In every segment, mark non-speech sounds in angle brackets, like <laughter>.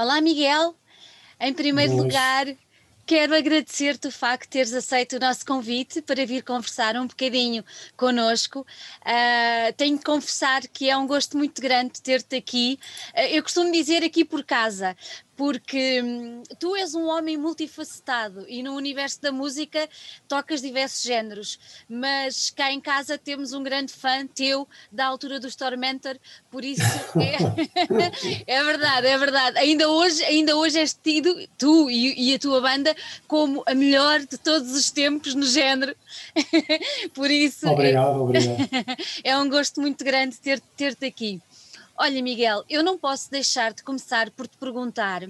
Olá, Miguel. Em primeiro Boas. lugar, quero agradecer-te o facto de teres aceito o nosso convite para vir conversar um bocadinho connosco. Ah, tenho de confessar que é um gosto muito grande ter-te aqui. Ah, eu costumo dizer aqui por casa, porque hum, tu és um homem multifacetado e no universo da música tocas diversos géneros, mas cá em casa temos um grande fã teu da altura dos Tormentor, por isso é, <laughs> <laughs> é verdade, é verdade. Ainda hoje, ainda hoje és tido, tu e, e a tua banda, como a melhor de todos os tempos no género. <laughs> por isso é- Obrigado, obrigado. é um gosto muito grande ter- ter-te aqui. Olha, Miguel, eu não posso deixar de começar por te perguntar.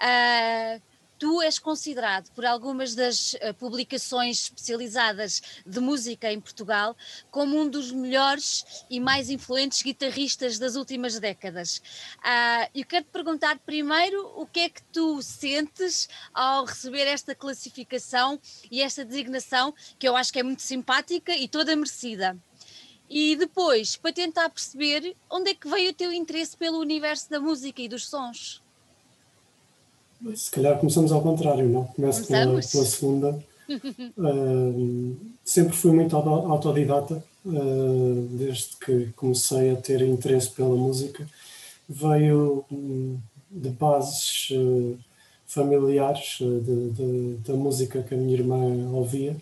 ah, tu és considerado por algumas das ah, publicações especializadas de música em Portugal como um dos melhores e mais influentes guitarristas das últimas décadas. Ah, eu quero te perguntar primeiro o que é que tu sentes ao receber esta classificação e esta designação, que eu acho que é muito simpática e toda merecida. E depois, para tentar perceber onde é que veio o teu interesse pelo universo da música e dos sons. Se calhar começamos ao contrário, não? Começo pela, pela segunda. Ah, sempre fui muito auto- autodidata, ah, desde que comecei a ter interesse pela música. Veio hum, de bases ah, familiares ah, de- de- da música que a minha irmã ouvia.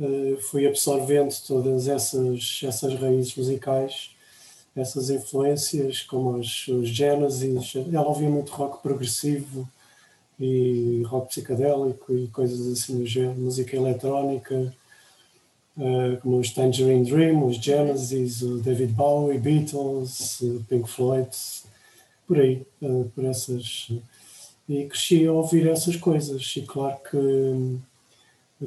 Ah, fui absorvendo todas essas, essas raízes musicais, essas influências, como os, os Genesis. Ela ouvia muito rock progressivo, e rock psicadélico e coisas assim do género, música eletrónica, eh, como os Tangerine Dream, os Genesis, o David Bowie, Beatles, eh, Pink Floyd, por aí, eh, por essas. E cresci a ouvir essas coisas, e claro que,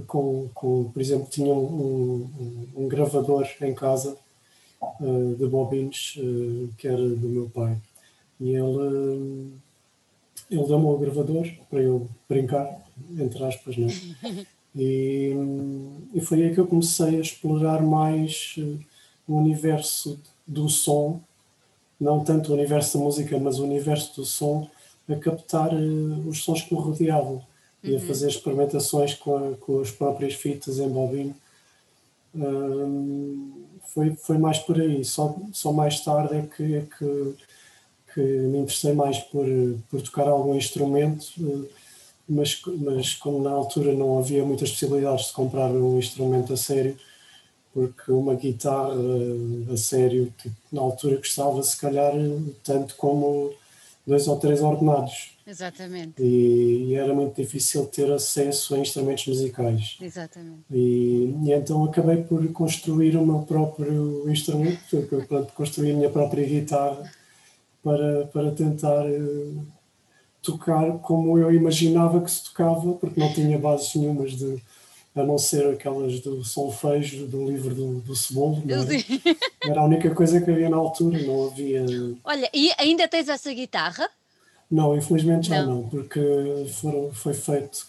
com, com, por exemplo, tinha um, um- um gravador em casa eh, de bobines eh, que era do meu pai. E ele. ele deu-me o gravador para eu brincar, entre aspas, não é? <laughs> E, e foi aí que eu comecei a explorar mais eh, o universo do som, não tanto o universo da música, mas o universo do som, a captar os sons que me rodeavam e a fazer experimentações com, a- com as próprias fitas em bobina. Foi, foi mais por aí, só, só mais tarde é que, é que que me interessei mais por, por tocar algum instrumento, eh, mas, mas como na altura não havia muitas possibilidades de comprar um instrumento a sério, porque uma guitarra eh, a sério, tipo, na altura custava se calhar tanto como dois ou três ordenados. Exatamente, E, e era muito difícil ter acesso a instrumentos musicais. exatamente. E, e então acabei por construir o meu próprio instrumento, portanto, construir a minha própria guitarra para, para tentar eh, tocar como eu imaginava que se tocava, porque não tinha bases nenhumas de a não ser aquelas do solfejo do livro do, do Cebolo, é? era a única coisa que havia na altura, não havia Olha, e ainda tens essa guitarra? não, infelizmente já Não. não, porque foram, foi feito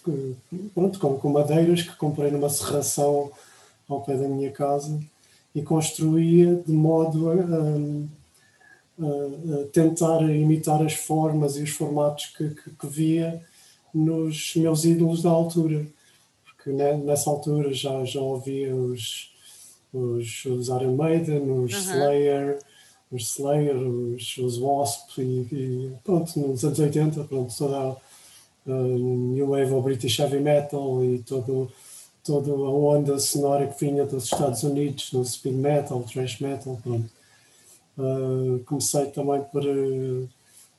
pronto, com, com madeiras que comprei numa serração ao pé da minha casa e construía de modo a, a- a tentar imitar as formas e os formatos que, que- que via nos meus ídolos da altura. Porque ne- nessa altura já, já ouvia os, os, os Iron Maiden, os Aham. Slayer, os Slayer, os, os Wasp e, e pronto, nos anos 80, pronto, toda a, a New Wave ou British Heavy Metal e todo, toda a onda sonora que vinha dos Estados Unidos, no speed metal, thrash metal, pronto. Uh, comecei também por uh,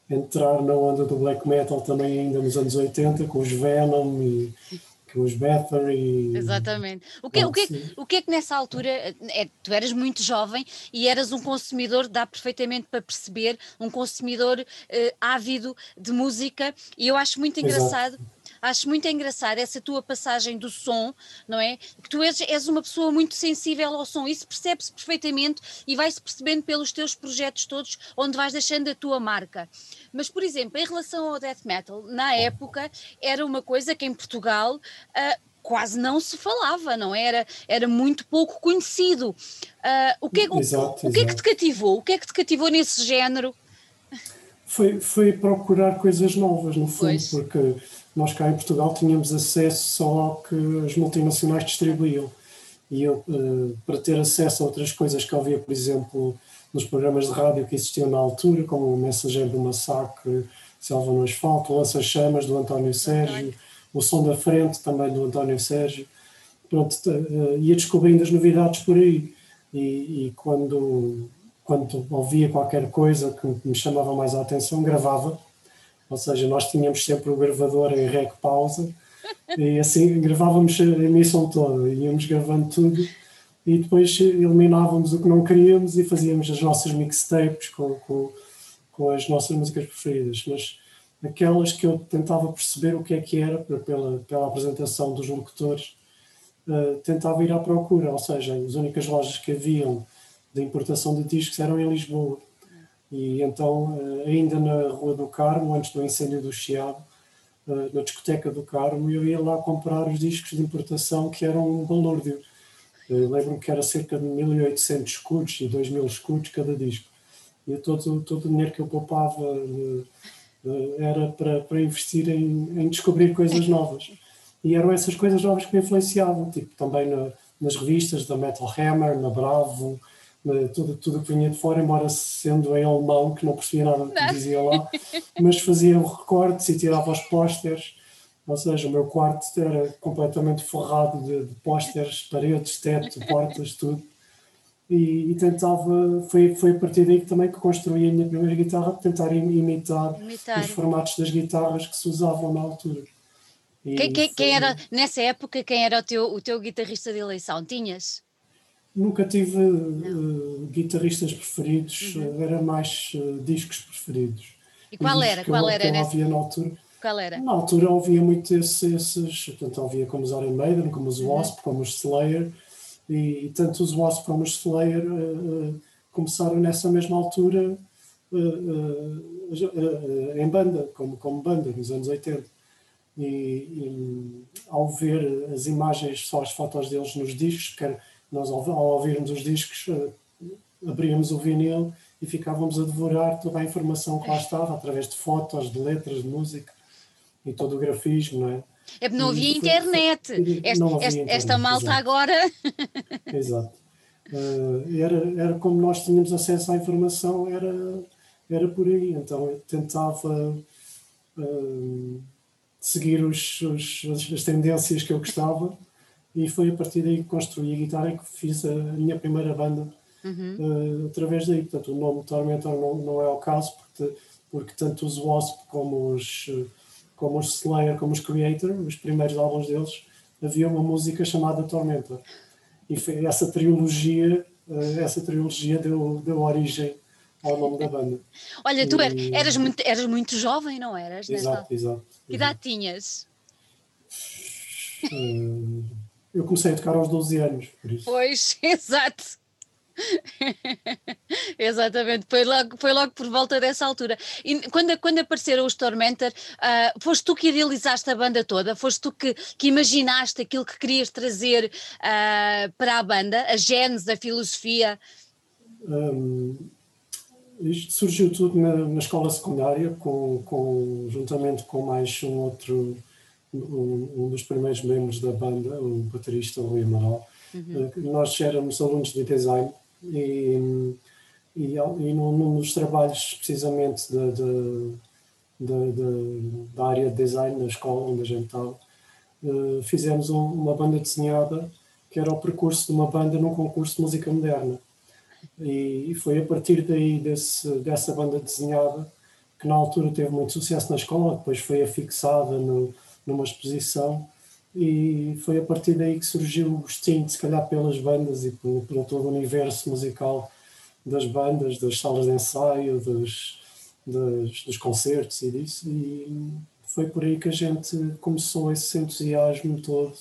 entrar na onda do black metal também ainda nos anos 80, com os Venom e com os Bathory. Exatamente. O que, o, que, é que- o que é que nessa altura, é, tu eras muito jovem e eras um consumidor, dá perfeitamente para perceber, um consumidor eh, ávido de música e eu acho muito Exato. Acho muito engraçado essa tua passagem do som, não é? Que tu és, és uma pessoa muito sensível ao som, isso percebe-se perfeitamente e vai-se percebendo pelos teus projetos todos, onde vais deixando a tua marca. Mas, por exemplo, em relação ao death metal, na época era uma coisa que em Portugal ah, quase não se falava, não é? era? Era muito pouco conhecido. Ah, o, que, é- o- Exato, o que é que te cativou? O que é que te cativou nesse género? Foi, foi procurar coisas novas, no fundo, pois. porque nós cá em Portugal tínhamos acesso só ao que as multinacionais distribuíam. E eu, uh, para ter acesso a outras coisas que havia, por exemplo, nos programas de rádio que existiam na altura, como o Mensageiro do Massacre, Selva no Asfalto, Lança Chamas do António Sérgio, o Som da Frente também do António Sérgio. Pronto, uh, ia descobrindo as novidades por aí. E, e, quando, quando ouvia qualquer coisa que me chamava mais a atenção, gravava. Ou seja, nós tínhamos sempre o gravador em rec pausa e assim gravávamos a emissão toda, íamos gravando tudo e depois eliminávamos o que não queríamos e fazíamos as nossas mixtapes com, com, com as nossas músicas preferidas. Mas aquelas que eu tentava perceber o que é que era pela, pela apresentação dos locutores, uh, tentava ir à procura, ou seja, as únicas lojas que haviam de importação de discos eram em Lisboa. E então, uh, ainda na Rua do Carmo, antes do incêndio do Chiado, uh, na discoteca do Carmo, eu ia lá comprar os discos de importação que eram um balúrdio. Lembro-me que era cerca de 1.800 escudos e 2.000 escudos cada disco. E todo, todo o dinheiro que eu poupava era para, para investir em, em descobrir coisas novas. E eram essas coisas novas que me influenciavam, tipo também na, nas revistas da Metal Hammer, na Bravo, tudo, tudo que vinha de fora, embora sendo em alemão, que não percebia nada do que dizia lá, mas fazia recortes e tirava os pósteres, ou seja, o meu quarto era completamente forrado de, de pósteres, paredes, teto, <laughs> portas, tudo. E, e, tentava, foi, foi a partir daí que também que construí a minha primeira guitarra, tentar imitar, imitar. os formatos das guitarras que se usavam na altura. Quem, quem, quem, era, nessa época, quem era o teu, o teu guitarrista de eleição? Tinhas? Nunca tive uh, guitarristas preferidos, uhum. era mais uh, discos preferidos. E qual era? Qual era? Nesse... na altura. Qual era? Na altura ouvia muito esses, esses portanto ouvia como os Iron Maiden, como os uhum. Wasp, uhum. como os Slayer, e, e, tanto os Wasp como os Slayer uh, começaram nessa mesma altura em banda, como, como banda, nos anos 80 e, e, ao ver as imagens, só as fotos deles nos discos, quer nós ao, ao ouvirmos os discos uh, abríamos o vinil e ficávamos a devorar toda a informação que lá estava, através de fotos, de letras, de música e todo o grafismo, não é? É porque não havia internet. Esta, não havia esta, internet, esta malta exato. agora. <laughs> exato. Uh, era, era como nós tínhamos acesso à informação, era, era por aí. Então eu tentava. Uh, seguir os, os, as tendências que eu gostava e foi a partir daí que construí a guitarra e que fiz a minha primeira banda uhum. uh, através daí. Portanto, o nome Tormentor não, não é o caso, porque, porque tanto os Wasp como os, como os Slayer, como os Creator, os primeiros álbuns deles, havia uma música chamada Tormentor. E foi essa trilogia, uh, essa trilogia deu, deu origem ao nome da banda. <laughs> Olha, tu e... eras, muito, eras muito jovem, não eras? Exato, exato. Que idade tinhas? Uh, eu comecei a tocar aos 12 anos, por isso. Pois, <laughs> exato. Exatamente, foi logo, foi logo por volta dessa altura. E quando, quando apareceram os Tormentor, uh, foste tu que idealizaste a banda toda? Foste tu que, que imaginaste aquilo que querias trazer uh, para a banda, a gênese, a filosofia? Um, isto surgiu tudo na, na escola secundária, com, com, juntamente com mais um outro, um, um, dos primeiros membros da banda, o baterista Rui Amaral. Uhum. Eh, nós éramos alunos de design e, e, e num, dos trabalhos precisamente de, de, da área de design da escola onde a gente estava, uh, fizemos um, uma banda desenhada que era o percurso de uma banda num concurso de música moderna. E, foi a partir daí, desse, dessa banda desenhada, que na altura teve muito sucesso na escola, depois foi afixada no, numa exposição, e foi a partir daí que surgiu o gostinho, se calhar pelas bandas e pelo, pelo todo o universo musical das bandas, das salas de ensaio, dos, dos, dos concertos e disso. E foi por aí que a gente começou esse entusiasmo todo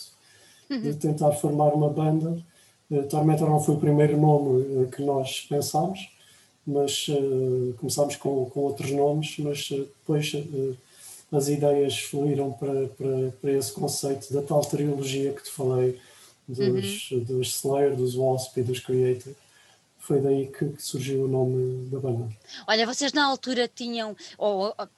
de uhum. tentar formar uma banda Uh, Tormentor não foi o primeiro nome uh, que nós pensámos, mas uh, começámos com, com outros nomes, mas depois as ideias fluíram para, para, para esse conceito da tal trilogia que te falei dos, uhum. dos Slayer, dos Wasp e dos Creator. foi daí que, surgiu o nome da banda. Olha, vocês na altura tinham, ou, ou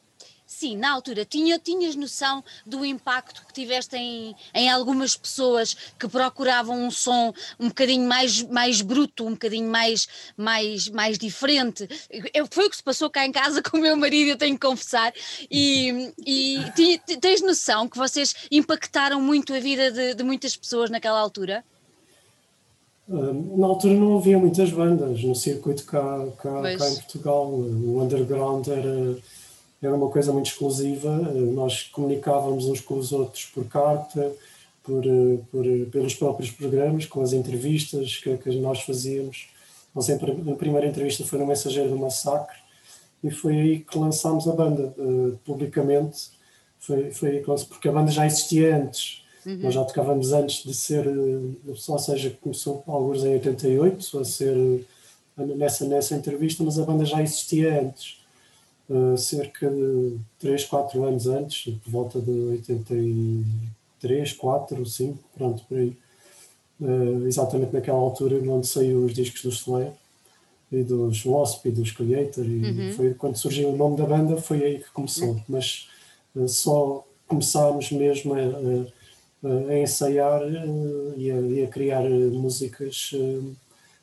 sim, na altura, tinha, tinhas noção do impacto que tiveste em, em algumas pessoas que procuravam um som um bocadinho mais, mais bruto, um bocadinho mais, mais, mais diferente. Eu, foi o que se passou cá em casa <laughs> com o meu marido, eu tenho que confessar. E, e tens noção que vocês impactaram muito a vida de, de muitas pessoas naquela altura? Ah, na altura não havia muitas bandas no circuito cá, cá, cá em Portugal. O underground era era uma coisa muito exclusiva. Nós comunicávamos uns com os outros por carta, por, por pelos próprios programas, com as entrevistas que, que nós fazíamos. Nós, a primeira entrevista foi no Mensageiro do Massacre e foi aí que lançámos a banda uh, publicamente. Foi, foi aí que porque a banda já existia antes. Uhum. Nós já tocávamos antes de ser, ou seja, começou alguns em 88 a ser nessa, nessa entrevista, mas a banda já existia antes uh, cerca de 3, 4 anos antes, por volta de 83, 4, 5, pronto, por aí. Uh, exatamente naquela altura onde saiu os discos do Slayer e dos Wasp e dos Creator e uhum. foi quando surgiu o nome da banda foi aí que começou uhum. mas uh, só começámos mesmo a, a, a ensaiar uh, e, a, e, a, criar músicas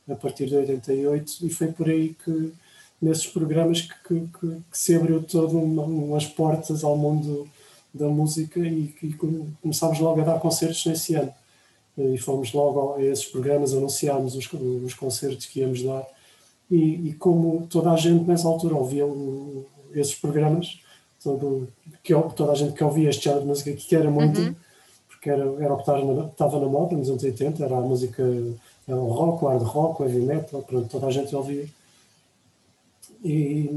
a partir de 88 e foi por aí que nesses programas que, que, que, que se abriu todo uma, umas portas ao mundo da música e que começámos logo a dar concertos nesse ano. E fomos logo a esses programas, anunciámos os, os concertos que íamos dar. E, e, como toda a gente nessa altura ouvia o, esses programas, todo, que, toda a gente que ouvia este género de música que era muito, uhum. porque era, era o que estava na, estava na moda nos anos 80, era a música, era o rock, o hard rock, o heavy metal, pronto, toda a gente ouvia e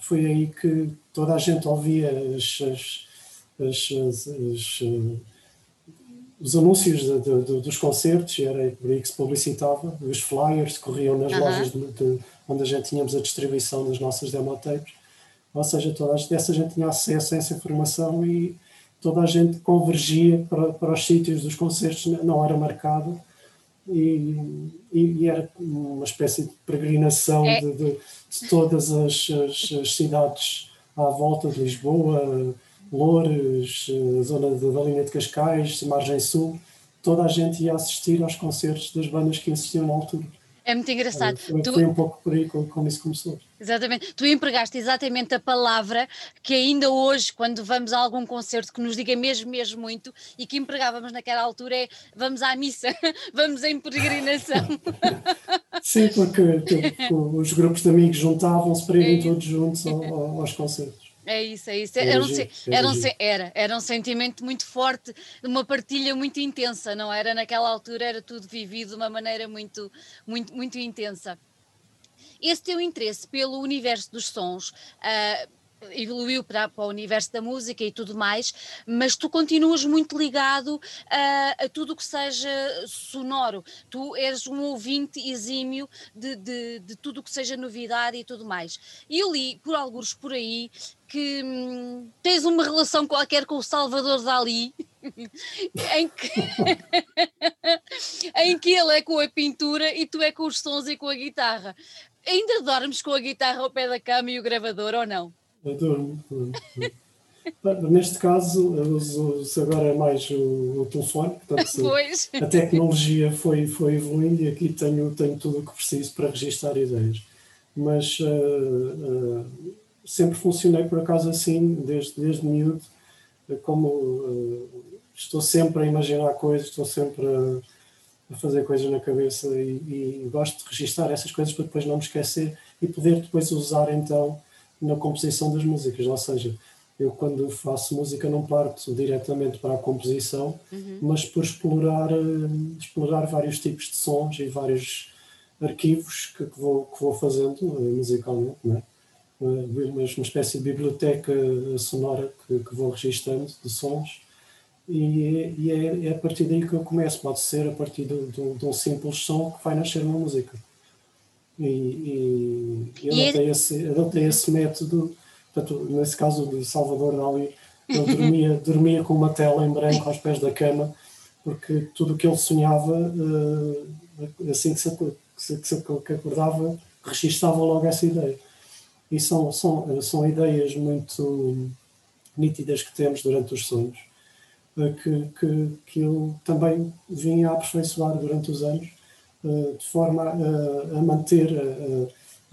foi aí que toda a gente ouvia as, as, as, os anúncios de, de, dos concertos, e era por aí que se publicitava, os flyers corriam nas lojas de, onde a gente tínhamos a distribuição das nossas demotapes, ou seja, toda a gente, essa gente tinha acesso a essa informação e toda a gente convergia para, para os sítios dos concertos na hora marcada e, e, era uma espécie de peregrinação é. de, de, de, todas as, as, as, cidades à volta de Lisboa, Loures, a zona da linha de Cascais, Margem Sul, toda a gente ia assistir aos concertos das bandas que existiam na altura. É muito engraçado. Foi, tu... um pouco por aí como, como isso começou. Exatamente. Tu empregaste exatamente a palavra que ainda hoje, quando vamos a algum concerto que nos diga mesmo, mesmo muito, e que empregávamos naquela altura é vamos à missa, <laughs> vamos em peregrinação. <laughs> Sim, porque, porque os grupos de amigos juntavam-se para irem é todos juntos <laughs> aos concertos. É isso, é isso. Era, um, era, um, era, era um sentimento muito forte, uma partilha muito intensa, não era? Naquela altura era tudo vivido de uma maneira muito, muito, muito intensa. Esse teu interesse pelo universo dos sons, uh, evoluiu para, para, o universo da música e tudo mais, mas tu continuas muito ligado a, a tudo o que seja sonoro. Tu és um ouvinte exímio de, de, de tudo o que seja novidade e tudo mais. E eu li por alguns por aí que hum, tens uma relação qualquer com o Salvador Dali. <laughs> em, que <laughs> em que ele é com a pintura e tu é com os sons e com a guitarra. Ainda dormes com a guitarra ao pé da cama e o gravador ou não? Eu durmo. durmo. Neste caso, agora é mais o, o telefone, portanto, <laughs> a tecnologia foi, foi evoluindo e aqui tenho, tenho tudo o que preciso para registrar ideias. Mas uh, uh, sempre funcionei por acaso assim, desde, desde miúdo, como uh, estou sempre a imaginar coisas, estou sempre a, a fazer coisas na cabeça e, e, gosto de registrar essas coisas para depois não me esquecer e poder depois usar então na composição das músicas, ou seja, eu quando faço música não parto diretamente para a composição, uhum. mas por explorar, eh, explorar vários tipos de sons e vários arquivos que, que vou, que vou fazendo eh, musicalmente, né? uma espécie de biblioteca sonora que, que vou registando de sons e, e é, é, a partir daí que eu começo, pode ser a partir de, de, de um simples som que vai nascer uma música. E, e, eu, e adotei, esse, adotei esse método, portanto, nesse caso de Salvador Dali, eu <laughs> dormia, dormia com uma tela em branco aos pés da cama, porque tudo o que ele sonhava, eh, assim que se, que, acordava registava logo essa ideia. E são, são, são ideias muito nítidas que temos durante os sonhos, que, que, que eu também vim a aperfeiçoar durante os anos, eh, de forma a, a manter,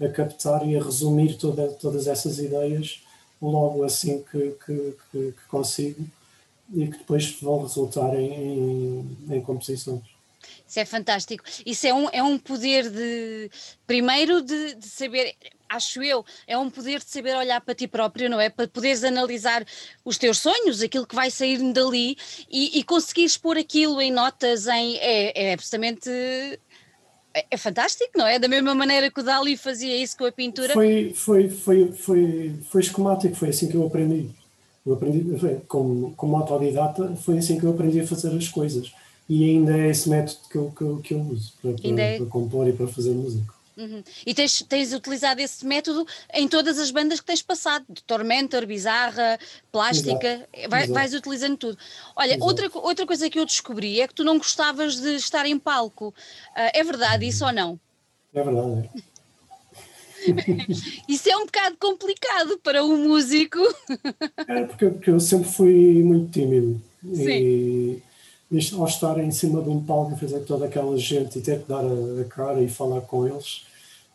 a, a, captar e a resumir toda, todas essas ideias logo assim que, que, que, consigo e que depois vão resultar em, em, em composições. Isso é fantástico. Isso é um, é um poder de, primeiro, de, de, saber, acho eu, é um poder de saber olhar para ti próprio, não é? Para poderes analisar os teus sonhos, aquilo que vai sair dali e, e conseguires pôr aquilo em notas, em, é, é absolutamente. É, é fantástico, não é? Da mesma maneira que o Dali fazia isso com a pintura. Foi, foi, foi, foi, foi esquemático, foi assim que eu aprendi. Eu aprendi, como, como autodidata, foi assim que eu aprendi a fazer as coisas e ainda é esse método que eu, que eu, que eu uso para, para, é... para, compor e para fazer música. Uhum. E tens, tens utilizado esse método em todas as bandas que tens passado, de Tormentor, Bizarra, Plástica, Exato. Vai, Exato. vais utilizando tudo. Olha, outra, outra coisa que eu descobri é que tu não gostavas de estar em palco. Uh, é verdade isso ou não? É verdade. É. <laughs> isso é um bocado complicado para um músico. É porque, porque eu sempre fui muito tímido. Sim. E ao estar em cima de um palco e fazer toda aquela gente e ter que dar a, a, cara e falar com eles,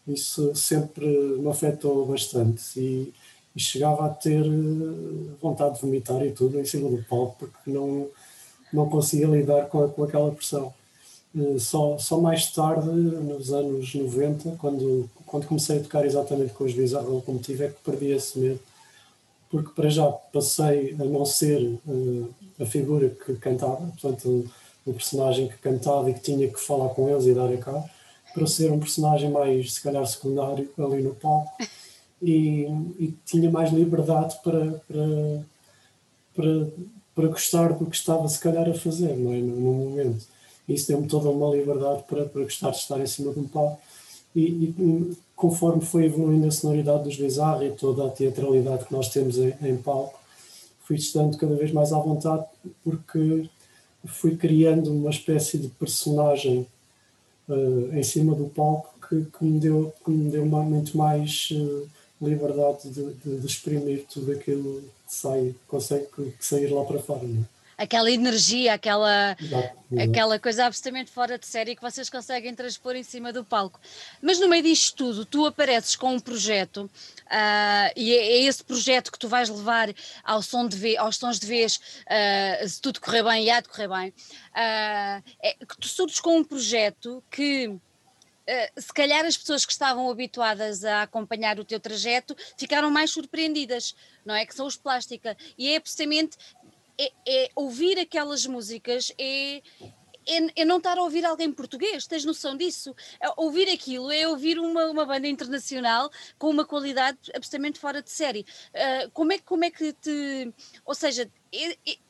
isso sempre me afetou bastante e, e, chegava a ter eh, vontade de vomitar e tudo em cima do palco porque não, não conseguia lidar com, a, com aquela pressão. Eh, só, só mais tarde, nos anos 90, quando, quando comecei a tocar exatamente com os Bizarro como tive, é que perdi esse medo porque para já passei a não ser uh, a figura que cantava, portanto, o, personagem que cantava e que tinha que falar com eles e dar a cara, para ser um personagem mais, se calhar, secundário ali no palco <laughs> e, e tinha mais liberdade para, para, para, para, gostar do que estava, se calhar, a fazer não é? no, no momento. Isso deu-me toda uma liberdade para, para gostar de estar em cima de um palco e, e conforme foi evoluindo a sonoridade dos Bizarre e toda a teatralidade que nós temos em, em palco, fui estando cada vez mais à vontade porque fui criando uma espécie de personagem uh, em cima do palco que, que, me deu, que me deu muito mais uh, liberdade de, de, de, exprimir tudo aquilo que sai, consegue sair lá para fora. Aquela energia, aquela, aquela coisa absolutamente fora de série que vocês conseguem transpor em cima do palco. Mas no meio disto tudo, tu apareces com um projeto uh, e é, é, esse projeto que tu vais levar ao som de vez, aos sons de vez, uh, se tudo correr bem e há de correr bem, uh, é que tu surges com um projeto que se calhar as pessoas que estavam habituadas a acompanhar o teu trajeto ficaram mais surpreendidas, não é? Que são os plástica. E é precisamente é, é, ouvir aquelas músicas é, é, é, não estar a ouvir alguém português, tens noção disso? É, ouvir aquilo é ouvir uma, uma banda internacional com uma qualidade absolutamente fora de série. Uh, como, é, como é que te. Ou seja,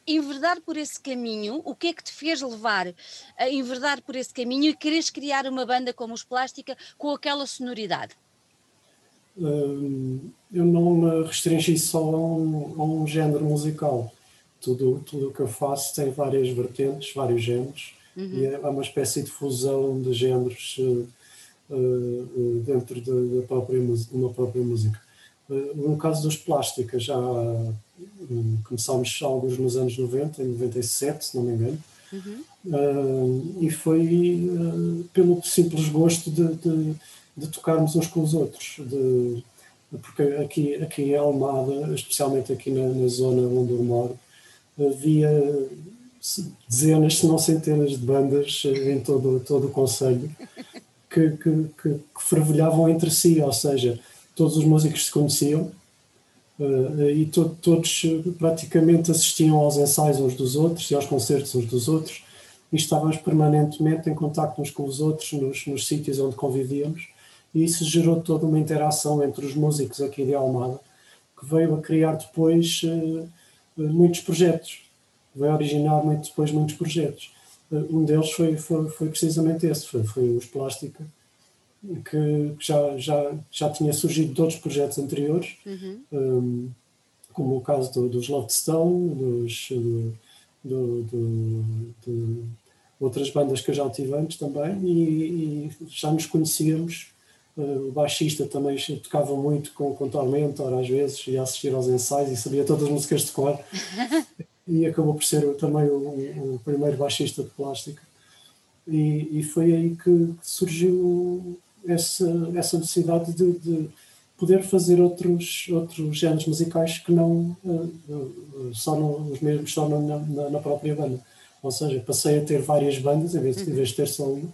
enverdar por esse caminho, o que é que te fez levar a enverdar por esse caminho e quereres criar uma banda como os Plástica com aquela sonoridade? Hum, eu não me restringi só a um, a um género musical tudo tudo o que eu faço tem várias vertentes, vários géneros, uhum. e é uma espécie de fusão de géneros uh, uh, dentro de, de, própria, uma própria música. Uh, no caso dos plásticas, já um, começámos alguns nos anos 90, em 97, se não me engano, uhum. e foi pelo simples gosto de, de, de, tocarmos uns com os outros, de, porque aqui, aqui em Almada, especialmente aqui na, na zona onde eu moro, havia dezenas, se não centenas de bandas em todo, todo o Conselho que, que, que, que fervilhavam entre si, ou seja, todos os músicos se conheciam uh, e to, todos praticamente assistiam aos ensaios uns dos outros e aos concertos uns dos outros e estávamos permanentemente em contato uns com os outros nos, nos sítios onde convivíamos e isso gerou toda uma interação entre os músicos aqui de Almada que veio a criar depois uh, muitos projetos, vai originar muito, depois muitos projetos. Eh, um deles foi, foi, foi precisamente esse, foi, foi os Plástica, que já, já, já tinha surgido de outros projetos anteriores, uhum. um, como o caso do, dos Love Stone, dos, do, do, do, outras bandas que eu já tive antes também, e, e já nos conhecíamos. Uh, o baixista também tocava muito com, com Tormentor às vezes, ia assistir aos ensaios e sabia todas as músicas de cor. <laughs> e acabou por ser também o, o, primeiro baixista de plástica. E, e, foi aí que surgiu essa, essa necessidade de, de poder fazer outros, outros géneros musicais que não uh, só no, os mesmos só na, na, na, própria banda. Ou seja, passei a ter várias bandas em vez, em vez de ter só uma,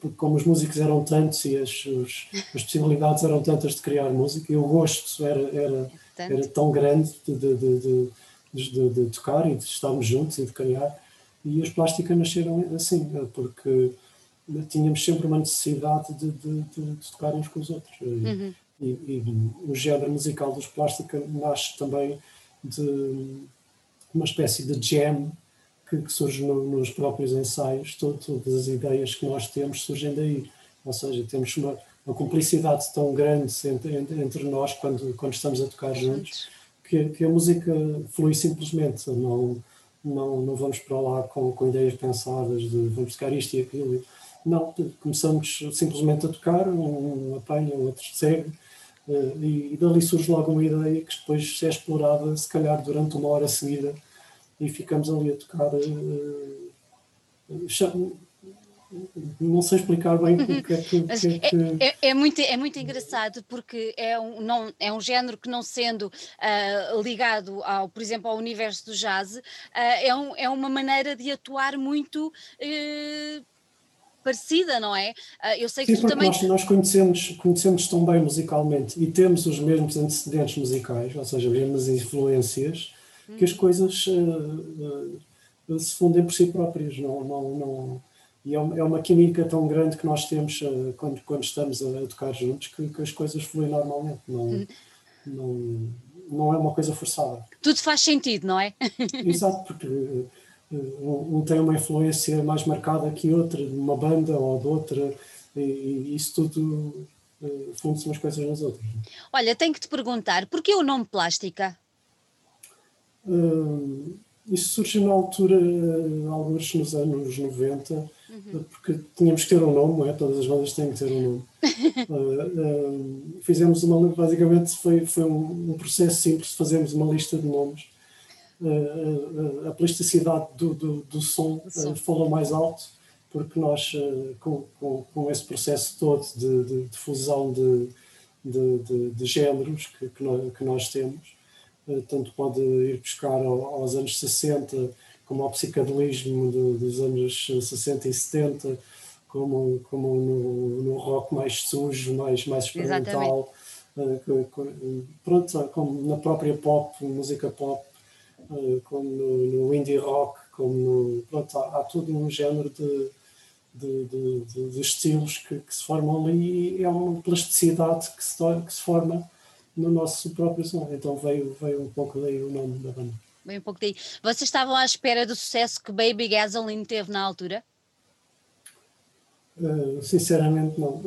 porque como os músicos eram tantos e as, os, as possibilidades eram tantas de criar música e o gosto era, era, era tão grande de, de, de, de, tocar e de estarmos juntos e de criar. E as plásticas nasceram assim, porque tínhamos sempre uma necessidade de, de, tocar uns com os outros. Uhum e, e o género musical dos Plástica nasce também de uma espécie de jam que, que surge no, nos próprios ensaios, todo, todas as ideias que nós temos surgem daí, ou seja, temos uma, uma cumplicidade tão grande entre, entre, nós quando, quando estamos a tocar juntos, que, que a música flui simplesmente, não, não, não vamos para lá com, com ideias pensadas de vamos tocar isto e aquilo, não, começamos simplesmente a tocar, um apanha, o outro segue, eh, e, dali surge logo uma ideia que depois é explorada, se calhar durante uma hora seguida, e ficamos ali a tocar. Eh, não sei explicar bem o que é que. É, é, é, muito, é muito engraçado porque é um, não, é um género que, não sendo uh, ligado, ao, por exemplo, ao universo do jazz, uh, é, um, é uma maneira de atuar muito. Uh, parecida, não é? Ah, eu sei Sim, que tu também. Nós, nós conhecemos, conhecemos tão bem musicalmente e temos os mesmos antecedentes musicais, ou seja, as mesmas influências. Que as coisas uh, uh, se fundem por si próprias. Não, não, não, e é uma, é uma química tão grande que nós temos uh, quando, quando estamos a, tocar juntos que, que, as coisas fluem normalmente. Não, hum. não, não é uma coisa forçada. Tudo faz sentido, não é? <laughs> Exato, porque um tem uma influência mais marcada que outra, de uma banda ou de outra, e, isso tudo funde-se umas coisas nas outras. Olha, tenho que te perguntar, porquê o nome Plástica? Uh, isso surgiu na altura, uh, alguns nos anos 90, uhum. porque tínhamos que ter um nome, não é? Todas as bandas têm que ter um nome. uh, <laughs> fizemos uma, basicamente foi, foi um, um processo simples, fazemos uma lista de nomes a, a plasticidade do, do, do som, som. falou mais alto, porque nós, com, com, com esse processo todo de, de, de fusão de, de, de, géneros que, que, nós, que nós temos, tanto pode ir buscar aos anos 60, como ao psicadelismo dos anos 60 e 70, como, como no, no rock mais sujo, mais, mais experimental. Pronto, como na própria pop, música pop, eh, como no, no, indie rock, como no, pronto, há, há todo um género de, de, de, de estilos que, que, se formam ali e é uma plasticidade que se, que se forma no nosso próprio som. Então veio, veio um pouco daí o nome da banda. Veio um pouco daí. Vocês estavam à espera do sucesso que Baby Gasoline teve na altura? Uh, sinceramente não.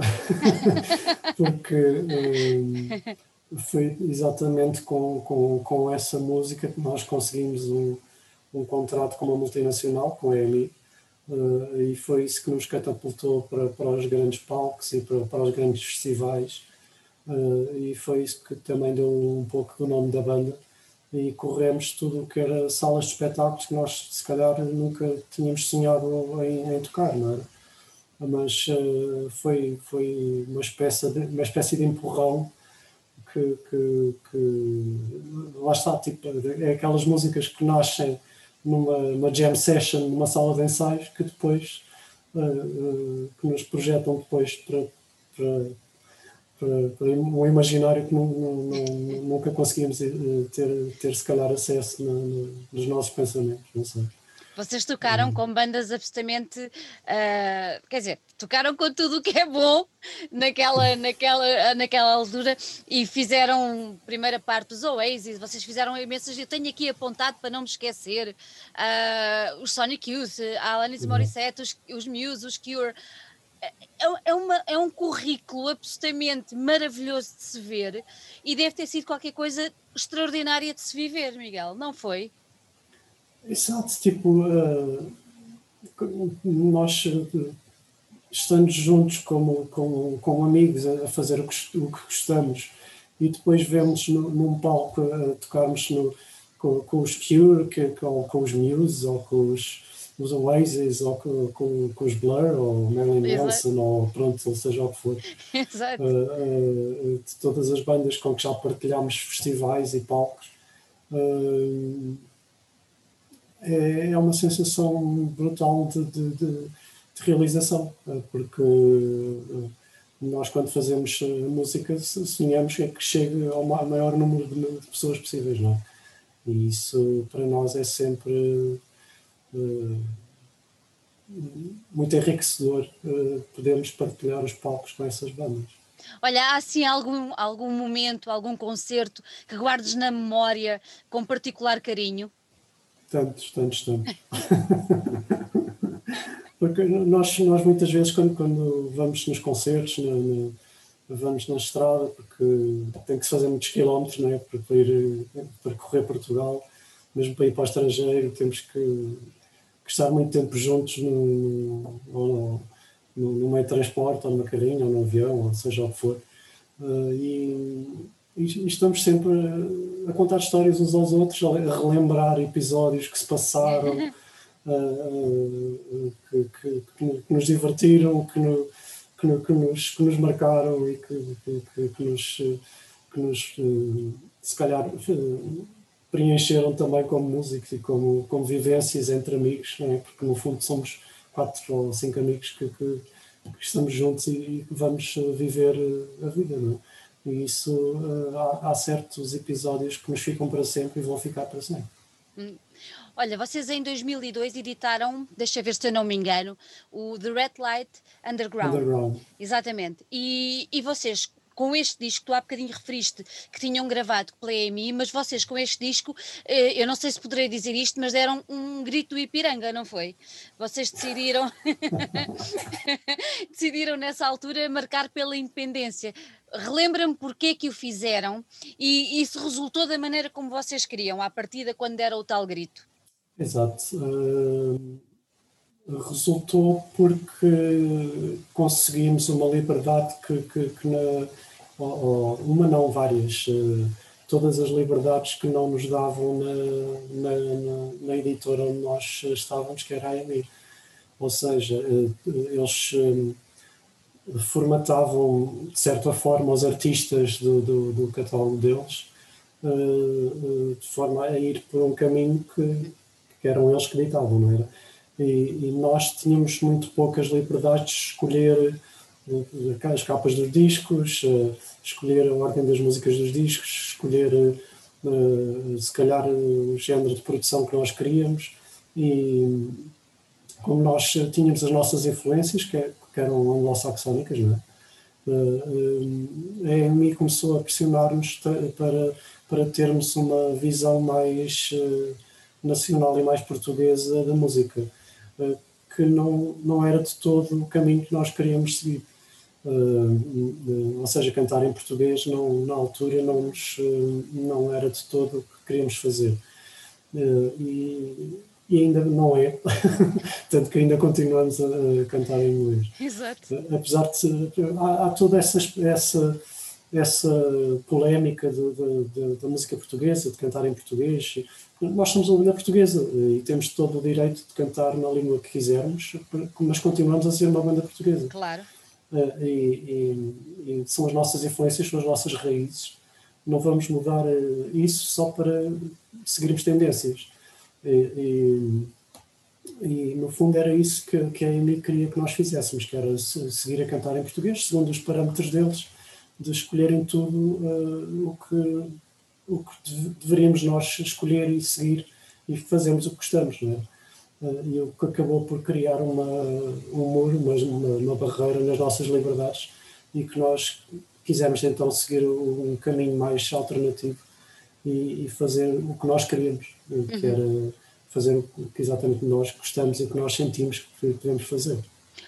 <laughs> Porque uh, foi exatamente com, com, com essa música que nós conseguimos um, um contrato com uma multinacional, com a EMI, uh, e foi isso que nos catapultou para, para os grandes palcos e para, para os grandes festivais, uh, e foi isso que também deu um pouco do nome da banda, e corremos tudo o que era salas de espetáculos que nós se calhar nunca tínhamos sonhado em, em tocar, não era? Mas uh, foi, foi uma, espécie de, uma espécie de empurrão que, que, que, lá está, tipo, é aquelas músicas que nascem numa jam session, numa sala de ensaios, que depois uh, que nos projetam depois para, para, para, para um imaginário que não, não, nunca conseguimos eh, ter, ter se calhar acesso no, no, nos nossos pensamentos, não sei. Vocês tocaram com bandas absolutamente, uh, quer dizer, tocaram com tudo o que é bom naquela, naquela, naquela altura e fizeram primeira parte dos Oasis, vocês fizeram imensas, eu tenho aqui apontado para não me esquecer, uh, os Sonic Youth, a Alanis uhum. Morissette, os, os Muse, os Cure, é, é, uma, é um currículo absolutamente maravilhoso de se ver e deve ter sido qualquer coisa extraordinária de se viver, Miguel, não foi? Exato, tipo, uh, nós estando juntos como, como, como amigos a fazer o que, o que gostamos e depois vemos no, num palco a tocarmos no, com, com os Cure, que, com, com os Muse, ou com os, os Oasis, ou com, com, com os Blur, ou Marilyn Manson, ou pronto, ou seja o que for. <laughs> Exato. Uh, uh, de todas as bandas com que já partilhámos festivais e palcos. Uh, é, é uma sensação brutal de, de, de, de realização, porque nós quando fazemos música sonhamos que chegue ao maior número de pessoas possíveis, não é? E isso para nós é sempre muito enriquecedor uh, podermos partilhar os palcos com essas bandas. Olha, há assim algum, algum momento, algum concerto que guardes na memória com particular carinho? Tantos, tantos, tantos. <laughs> Porque nós, nós muitas vezes, quando, quando vamos nos concertos, na, na, vamos na estrada, porque tem que se fazer muitos quilómetros né, para, para ir percorrer Portugal, mesmo para ir para o estrangeiro, temos que, que estar muito tempo juntos no, no, no, no, meio de transporte, ou numa carrinha, ou no avião, ou seja o que for. Uh, e, e, estamos sempre a, a, contar histórias uns aos outros, a relembrar episódios que se passaram, uh, uh, que, que, que, nos divertiram, que, no, que, que, nos, que nos marcaram e que, que, que nos, que nos se calhar preencheram também como músicos e como, como vivências entre amigos, é? porque no fundo somos quatro ou cinco amigos que, que, que estamos juntos e, vamos viver a vida. Não é? E isso há, há certos episódios que nos ficam para sempre e vão ficar para sempre. Hum. Olha, vocês em 2002 editaram, deixa ver se eu não me engano, o The Red Light Underground. Underground. Exatamente. E, e vocês com este disco, tu há bocadinho referiste que tinham gravado pela EMI, mas vocês com este disco, eh, eu não sei se poderei dizer isto, mas deram um grito Ipiranga, não foi? Vocês decidiram, <laughs> decidiram nessa altura marcar pela independência. Relembra-me porquê que o fizeram e isso resultou da maneira como vocês queriam, à partida, quando deram o tal grito. Exato. Uh, resultou porque conseguimos uma liberdade que, que, que na, uma não, várias, uh, todas as liberdades que não nos davam na, na, na, na editora onde nós estávamos, que era a EMI. Ou seja, uh, eles formatavam de certa forma os artistas do, do, do catálogo deles de forma a ir por um caminho que que eram eles que ditavam, não era? E, e, nós tínhamos muito poucas liberdades de escolher eh, as capas dos discos, eh, escolher a ordem das músicas dos discos, escolher eh, se calhar o género de produção que nós queríamos e como nós tínhamos as nossas influências, que, que eram anglo-saxónicas, é? a EMI começou a pressionar-nos para, para termos uma visão mais nacional e mais portuguesa da música, eh, que não, não era de todo o caminho que nós queríamos seguir. Eh, eh, ou seja, cantar em português não, na altura não, nos, não era de todo o que queríamos fazer. E, e ainda não é, <laughs> tanto que ainda continuamos a, cantar em inglês. Exato. Apesar de há, há toda essa, essa, essa polémica da música portuguesa, de cantar em português, nós somos uma banda portuguesa e temos todo o direito de cantar na língua que quisermos, mas continuamos a ser uma banda portuguesa. Claro. Eh, e, e, e são as nossas influências, são as nossas raízes. Não vamos mudar eh, isso só para seguirmos tendências. E, e, no fundo era isso que, que a Amy queria que nós fizéssemos, que era seguir a cantar em português, segundo os parâmetros deles, de escolherem tudo uh, o que o que deveríamos nós escolher e seguir e fazermos o que gostamos, não é? Eh, e o que acabou por criar uma, um muro, uma, uma, barreira nas nossas liberdades e que nós quisemos então seguir um caminho mais alternativo e, e fazer o que nós queríamos, eh, que uhum. era fazer o que exatamente nós gostamos e o que nós sentimos que podemos fazer.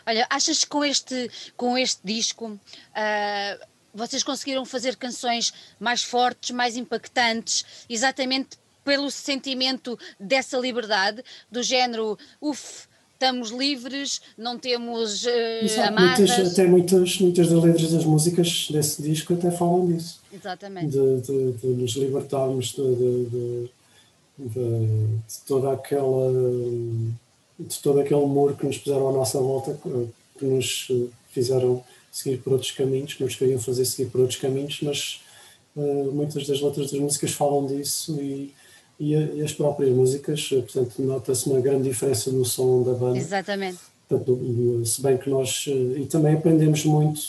Olha, achas que com este, com este disco uh, vocês conseguiram fazer canções mais fortes, mais impactantes, exatamente pelo sentimento dessa liberdade, do género, uff, estamos livres, não temos uh, Exato, amarras. Muitas, até muitas, muitas das letras das músicas desse disco até falam disso. Exatamente. De, de, de nos libertarmos de, de, de, toda aquela de todo aquele muro que nos puseram à nossa volta, que nos fizeram seguir por outros caminhos, que nos queriam fazer seguir por outros caminhos, mas uh, muitas das letras das músicas falam disso e, e, e as próprias músicas, eh, portanto, nota-se uma grande diferença no som da banda. Exatamente. Portanto, se bem que nós, eh, e também aprendemos muito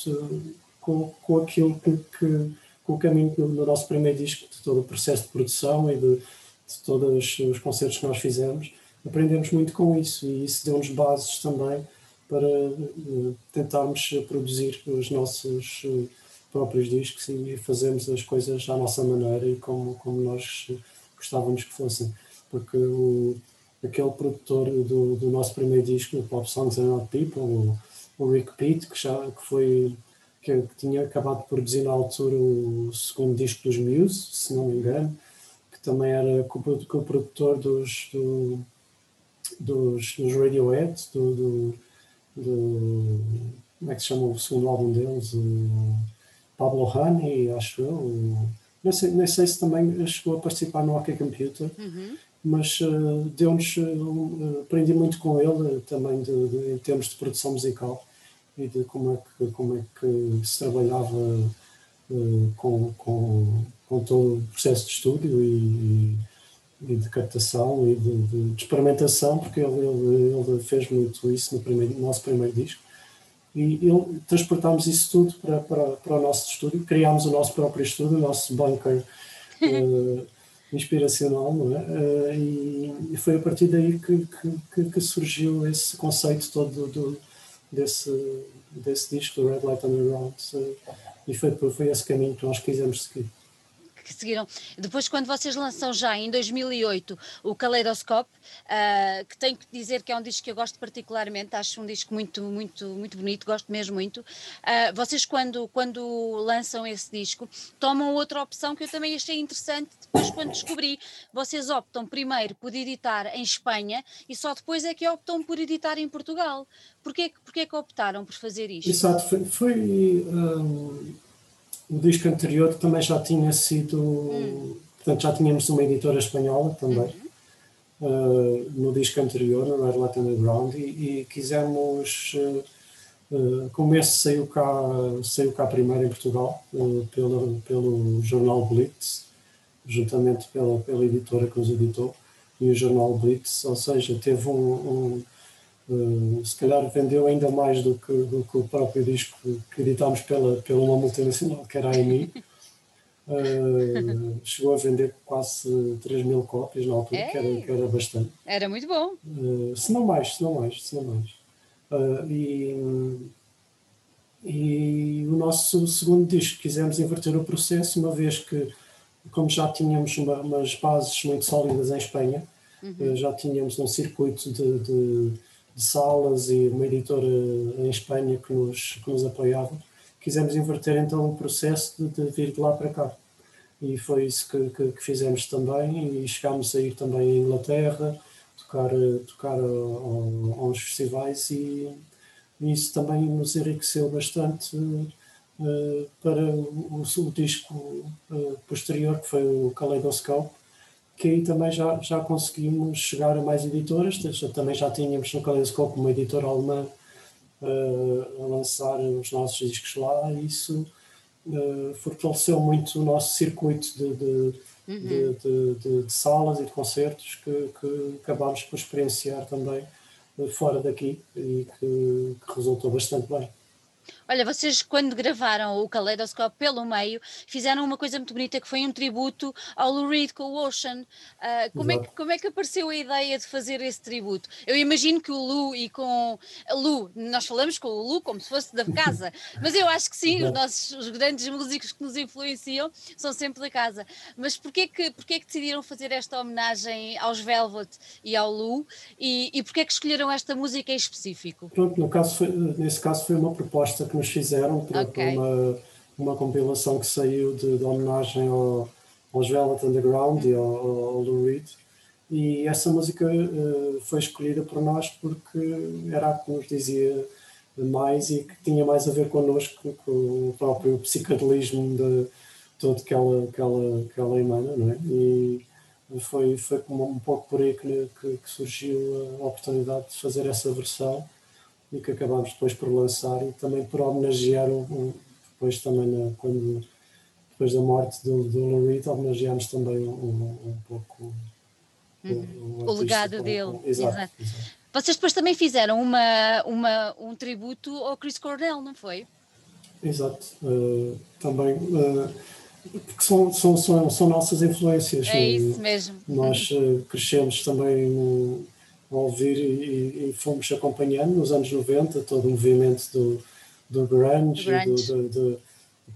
com, com aquilo que, que com o caminho no, no, nosso primeiro disco, de todo o processo de produção e de, de todos os concertos que nós fizemos, aprendemos muito com isso e isso deu-nos bases também para tentarmos produzir os nossos próprios discos e fazermos as coisas à nossa maneira e como, como nós gostávamos que fossem. Porque o, aquele produtor do, do nosso primeiro disco, o Pop Songs and Not People, o, o Rick Pitt, que, já, que foi que, que, tinha acabado de produzir na altura o segundo disco dos Muse, se não me engano, que também era co-produtor dos, do, dos, dos Radiohead, do, do, do, como é que se chama o segundo álbum deles? O Pablo Honey, acho eu. Não sei, sei se também chegou a participar no OK Computer, uhum. mas uh, deu-nos. Uh, aprendi muito com ele também de, de, em termos de produção musical e de como é que, como é que se trabalhava uh, com, com, com todo o processo de estúdio e, e de captação e de, de, de experimentação, porque ele, ele, ele, fez muito isso no, primeiro, no nosso primeiro disco. E transportámos isso tudo para, para, para o nosso estúdio, criámos o nosso próprio estúdio, o nosso bunker uh, <laughs> inspiracional, não é? Uh, e, e, foi a partir daí que, que, que surgiu esse conceito todo do, desse, desse disco, do Red Light Underground. Uh, e foi, foi esse caminho que nós quisemos seguir que seguiram. Depois, quando vocês lançam já em 2008 o Kaleidoscope, uh, que tenho que dizer que é um disco que eu gosto particularmente, acho um disco muito, muito, muito bonito, gosto mesmo muito. Uh, vocês, quando, quando lançam esse disco, tomam outra opção que eu também achei interessante. Depois, quando descobri, vocês optam primeiro por editar em Espanha e só depois é que optam por editar em Portugal. Porquê, porquê que optaram por fazer isto? Exato, foi. foi um o disco anterior também já tinha sido. Hum. Portanto, já tínhamos uma editora espanhola também. Uh, no disco anterior, no Red Light Underground, e, e quisemos. Uh, uh, como esse saiu cá, saiu cá primeiro em Portugal, uh, pelo, pelo jornal Blitz, juntamente pela, pela editora que nos editou, e o jornal Blitz, ou seja, teve um, um Uh, se calhar vendeu ainda mais do que, do que o próprio disco que editámos pela, pela uma multinacional, que era a EMI. Uh, chegou a vender quase 3 mil cópias na altura, que era, que era bastante. Era muito bom. Uh, se não mais, se não mais, se não mais. E, e o nosso segundo disco quisemos inverter o processo, uma vez que, como já tínhamos uma, umas bases muito sólidas em Espanha, uhum. já tínhamos um circuito de, de de salas e uma editora em Espanha que nos, que nos apoiava, quisemos inverter então o processo de, de vir de lá para cá. E foi isso que, que, que, fizemos também, e chegámos a ir também à Inglaterra, tocar, tocar a, a, uns festivais, e, e, isso também nos enriqueceu bastante uh, para o, o disco uh, posterior, que foi o Kaleidoscope, que aí também já, já conseguimos chegar a mais editoras, também já tínhamos no Kaleidoscope uma editora alemã uh, a lançar os nossos discos lá e isso uh, fortaleceu muito o nosso circuito de, de, uhum. de, de, salas e de concertos que, que acabámos por experienciar também uh, fora daqui e que, que resultou bastante bem. Olha, vocês quando gravaram o Kaleidoscope pelo meio, fizeram uma coisa muito bonita que foi um tributo ao Lou Reed com o Ocean. Uh, como, é que, como é que apareceu a ideia de fazer esse tributo? Eu imagino que o Lu e com... Lu, nós falamos com o Lu como se fosse da casa, <laughs> mas eu acho que sim, os nossos os grandes músicos que nos influenciam são sempre da casa. Mas porquê que, porquê que decidiram fazer esta homenagem aos Velvet e ao Lu? E, e porquê que escolheram esta música em específico? Pronto, no caso foi, nesse caso foi uma proposta que nos fizeram para, okay. uma, uma compilação que saiu de, de homenagem ao, aos Velvet Underground e ao, ao Lou Reed. E essa música uh, foi escolhida por nós porque era a que nos dizia mais e que tinha mais a ver connosco, com o próprio psicadelismo de todo que ela, que ela, que ela emana, não é? E foi, foi um pouco por aí que, que, que surgiu a oportunidade de fazer essa versão e que acabámos depois por lançar e também por homenagear um, depois também na, quando depois da morte do, do Lou Reed homenageámos também um, um, um pouco uhum. o legado dele exato, exato. exato, vocês depois também fizeram uma, uma, um tributo ao Chris Cornell, não foi? Exato uh, também uh, porque são, são, são, são nossas influências é isso mesmo nós uh, crescemos também no a ouvir e, e, fomos acompanhando nos anos 90 todo o movimento do, do grunge, grunge. Do, do, do,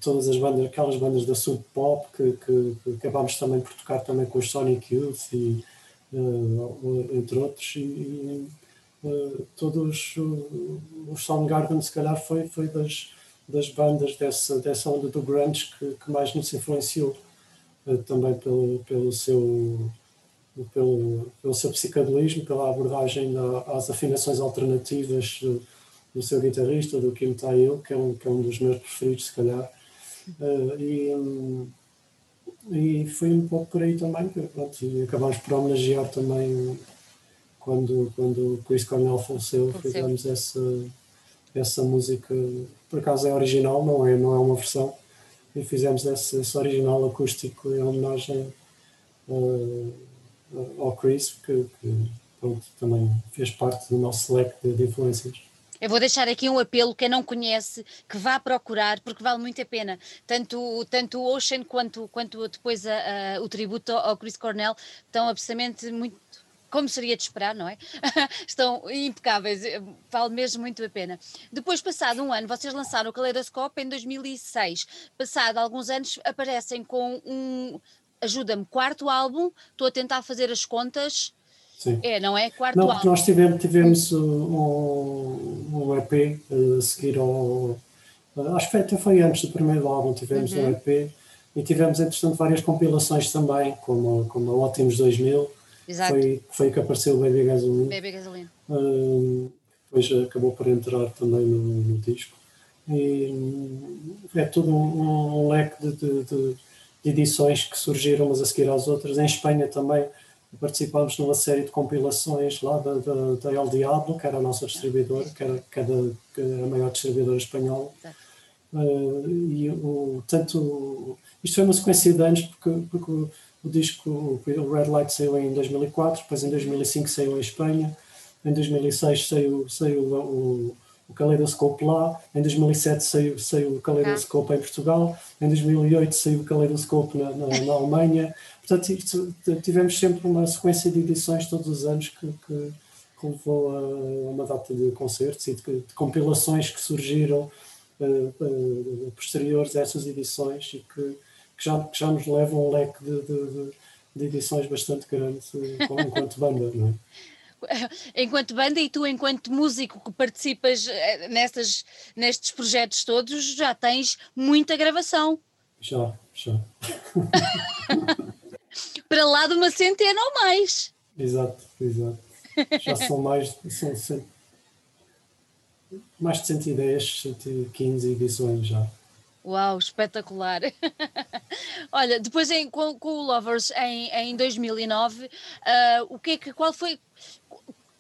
todas as bandas, aquelas bandas da sub pop que, que, que, acabámos também por tocar também com os Sonic Youth e uh, entre outros e, uh, todos uh, o Soundgarden se calhar foi, foi das, das bandas dessa, dessa onda do grunge que, que mais nos influenciou também pelo, pelo seu pelo, pelo seu psicadelismo, pela abordagem da, às afinações alternativas do, do seu guitarrista, do Kim Tae-il, que, é um, que é um dos meus preferidos, se calhar. Uh, e, um, e foi um pouco por aí também, pronto, e acabámos por homenagear também quando, quando o Chris Cornell faleceu, fizemos essa, essa música, por acaso é original, não é, não é uma versão, e fizemos esse, esse original acústico em homenagem uh, ao Chris, que, que pronto, também fez parte do nosso leque de, de influências. Eu vou deixar aqui um apelo, quem não conhece, que vá procurar, porque vale muito a pena. Tanto, tanto o Ocean quanto, quanto depois a, a, o tributo ao Chris Cornell estão absolutamente muito como seria de esperar, não é? <laughs> Estão impecáveis, vale mesmo muito a pena. Depois, passado um ano, vocês lançaram o Kaleidoscope em 2006. Passado alguns anos, aparecem com um, ajuda-me, quarto álbum, estou a tentar fazer as contas. Sim. É, não é? Quarto não, álbum. Nós tivemos, tivemos um, um EP a seguir ao. Acho que até foi antes do primeiro álbum, tivemos uhum. um EP e tivemos, entretanto, várias compilações também, como, como a Ótimos 2000. Exato. Foi, foi que apareceu o Baby Gasoline. Baby Gasoline. depois acabou por entrar também no, no disco. E é todo um, um leque de, de de edições que surgiram umas a seguir às outras. Em Espanha também participámos numa série de compilações lá da, da, da El Diablo, que era a nossa distribuidora, que era, que era a maior distribuidora espanhola. Uh, e o, tanto, isto foi uma sequência de anos, porque, porque o, o disco, o Red Light saiu em 2004, depois em 2005 saiu em Espanha, em 2006 saiu, saiu o, o Kaleidoscope lá, em 2007 saiu, saiu o Kaleidoscope ah. em Portugal, em 2008 saiu o Kaleidoscope na, na, na Alemanha. Portanto, tivemos sempre uma sequência de edições todos os anos que, que, que levou a uma data de concertos e de, de compilações que surgiram uh, uh, posteriores a essas edições e que, que, já, que já nos levam um leque de, de, de edições bastante grande uh, enquanto banda. Não é? <laughs> <laughs> enquanto banda e tu enquanto músico que participas eh, nestas, nestes projetos todos, já tens muita gravação. Já, já. <laughs> Para lá de uma centena ou mais. Exato, exato. Já são mais, são, são mais de 110, 115 edições já. Uau, espetacular! <laughs> Olha, depois em, com, com, o Lovers em, em 2009, uh, ah, o que é que, qual foi,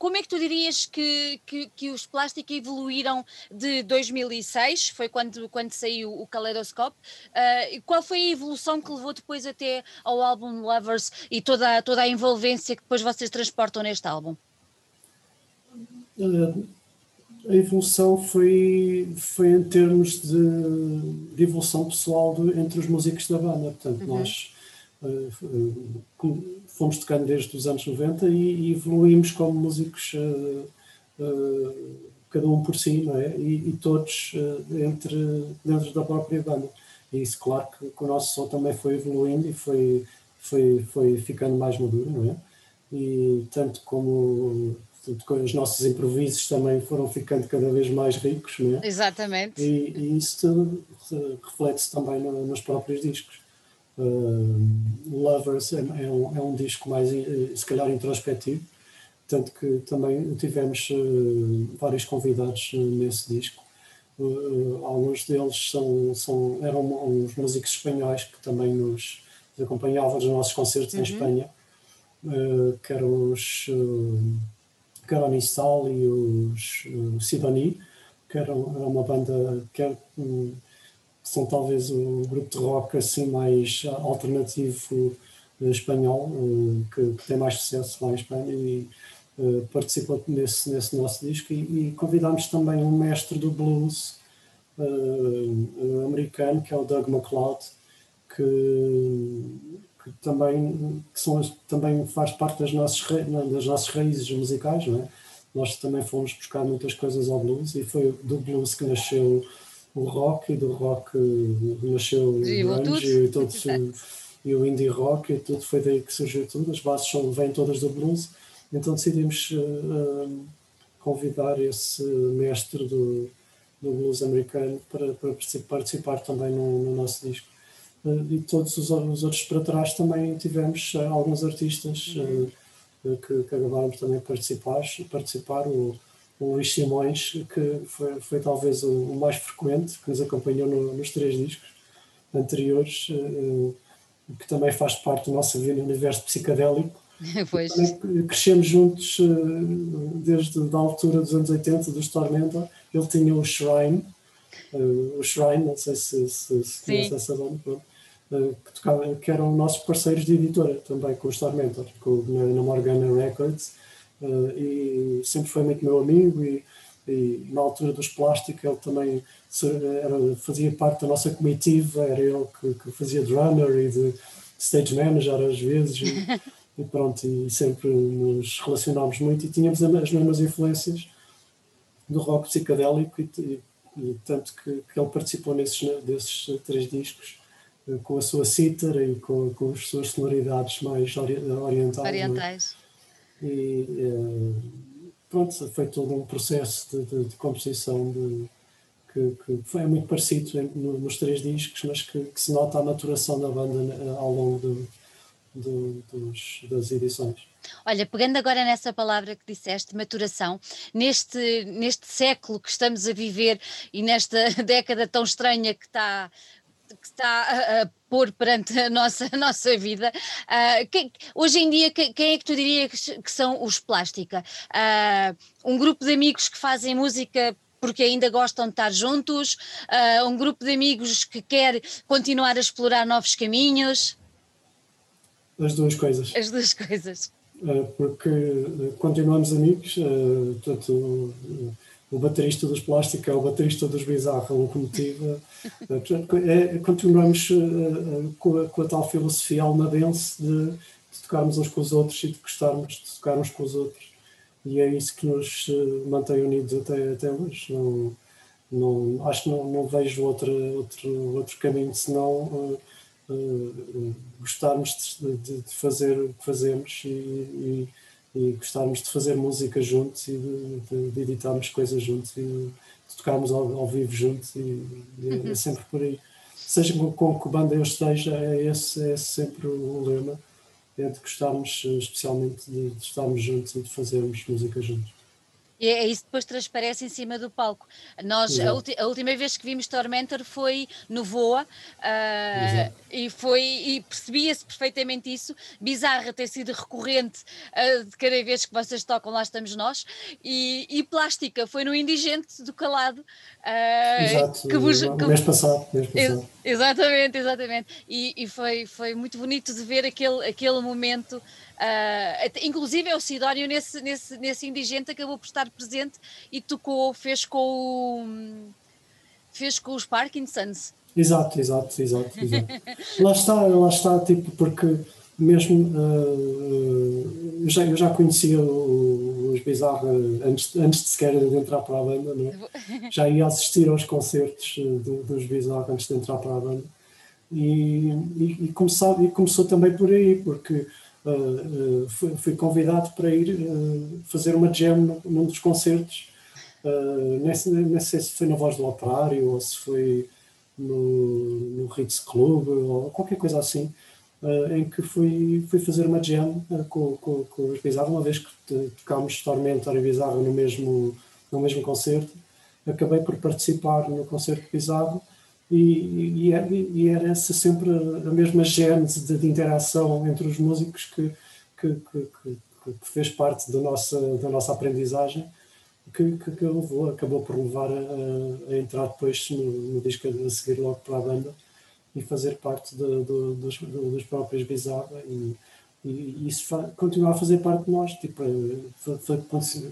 como é que tu dirias que, que, que, os plásticos evoluíram de 2006, foi quando, quando saiu o Kaleidoscope, uh, qual foi a evolução que levou depois até ao álbum Lovers e toda, toda a envolvência que depois vocês transportam neste álbum? Uh, a evolução foi, foi em termos de, de evolução pessoal de, entre os músicos da banda, portanto uhum. nós fomos tocando desde os anos 90 e, evoluímos como músicos, cada um por si, não é? E, e todos entre, dentro da própria banda. E isso, claro, que, que, o nosso som também foi evoluindo e foi, foi, foi ficando mais maduro, não é? E tanto como os nossos improvisos também foram ficando cada vez mais ricos, não é? Exatamente. E, e isso reflete-se também no, nos próprios discos. Lovers é, é, um, é um disco mais, se calhar, introspectivo, tanto que também tivemos vários convidados nesse disco. alguns deles são, são, eram uns músicos espanhóis que também nos acompanhavam nos nossos concertos uhum. em Espanha, que eram os Caronistal e os uh, Sidoni, que eram, era uma banda que era, um, são talvez o grupo de rock assim mais alternativo uh, espanhol, uh, que, que, tem mais sucesso lá em Espanha e uh, participou nesse, nesse nosso disco e, e convidámos também um mestre do blues americano, que é o Doug MacLeod, que que também, que são, também faz parte das nossas, das nossas raízes musicais, não é? Nós também fomos buscar muitas coisas ao blues e foi do blues que nasceu o rock e do rock nasceu o grunge e, todo, e o indie rock e tudo foi daí que surgiu tudo, as bases são, vêm todas do blues, então decidimos uh, uh, convidar esse mestre do, do blues americano para, para participar também no, no nosso disco. E todos os, os, outros para trás também tivemos uh, alguns artistas uh, que, que acabaram também participar, participar o, o Luís Simões, que foi, foi talvez o, o, mais frequente, que nos acompanhou no, nos três discos anteriores, uh, que também faz parte do nosso universo psicadélico. <laughs> Pois. Crescemos juntos desde a altura dos anos 80, dos Tormenta. Ele tinha o Shrine, o Shrine, não sei se, se, se conhece essa banda, que, tocava, que eram nossos parceiros de editora também, com o Star Mentor, com, na, na Morgana Records, uh, e sempre foi muito meu amigo e, e na altura dos plásticos ele também era, fazia parte da nossa comitiva, era ele que, que fazia drummer e de stage manager às vezes e, <laughs> e, pronto, e sempre nos relacionámos muito e tínhamos as mesmas influências do rock psicadélico e, e, e tanto que, que, ele participou nesses, desses três discos com a sua cítara e com, com as suas sonoridades mais orientais. É? Orientais. E eh, pronto, foi todo um processo de, de, de composição de, que, que, foi muito parecido nos três discos, mas que, que, se nota a maturação da banda eh, ao longo do, do, dos, das edições. Olha, pegando agora nessa palavra que disseste, maturação, neste, neste século que estamos a viver e nesta <laughs> década tão estranha que está que está a, pôr perante a nossa, a <laughs> nossa vida. Uh, quem, hoje em dia, quem, quem, é que tu dirias que, que são os Plástica? Uh, um grupo de amigos que fazem música porque ainda gostam de estar juntos, uh, um grupo de amigos que quer continuar a explorar novos caminhos? As duas coisas. As duas coisas. porque continuamos amigos, portanto o baterista dos Plásticos é o baterista dos Bizarra, locomotiva. é, continuamos uh, com, a, com, a, tal filosofia almadense de, de, tocarmos uns com os outros e de gostarmos de tocar uns com os outros. E é isso que nos uh, mantém unidos até, até hoje. Não, não, acho que não, não vejo outro, outro, outro caminho senão uh, gostarmos de, de, de, fazer o que fazemos e, e e gostarmos de fazer música juntos e de, de, de editarmos coisas juntos e de tocarmos ao, ao vivo juntos e, e é, é uhum. sempre por aí. Seja com, com que banda eu esteja, é esse, é sempre o lema, é de gostarmos especialmente de, de estarmos juntos e de fazermos música juntos. E é isso que depois transparece em cima do palco. Nós, a, a, última vez que vimos Tormentor foi no Voa uh, e, foi, e percebia-se perfeitamente isso. Bizarra ter sido recorrente uh, de cada vez que vocês tocam, lá estamos nós. E, e Plástica foi no Indigente do Calado. Uh, Exato, que vos, que, mês passado. Mês passado. exatamente, exatamente. E, e, foi, foi muito bonito de ver aquele, aquele momento Uh, inclusive é o Sidónio nesse, nesse, nesse indigente acabou por estar presente e tocou, fez com o, fez com os Parkinsons. Exato, exato, exato, exato. lá está, lá está, tipo, porque mesmo uh, eu, já, eu já conhecia os Bizarra antes, antes de sequer de entrar para a banda, não é? já ia assistir aos concertos do, dos Bizarra antes de entrar para a banda e, e, e, e começou também por aí, porque Uh, fui, fui, convidado para ir uh, fazer uma jam num dos concertos. Uh, nem, nem sei se foi na Voz do Operário ou se foi no, no Ritz Club ou qualquer coisa assim, em que fui, fui fazer uma jam com, com, com os Bizarro, uma vez que tocámos Tormentor e Bizarro no mesmo, no mesmo concerto, acabei por participar no concerto Bizarro e, e, e, era essa sempre a mesma gênese de, de interação entre os músicos que, que, que, que, fez parte da nossa, da nossa aprendizagem que, que, que levou, acabou por levar a, a entrar depois no, no, disco a seguir logo para a banda e fazer parte de, de, dos, dos próprios Bizarra e, e isso continua a fazer parte de nós, tipo,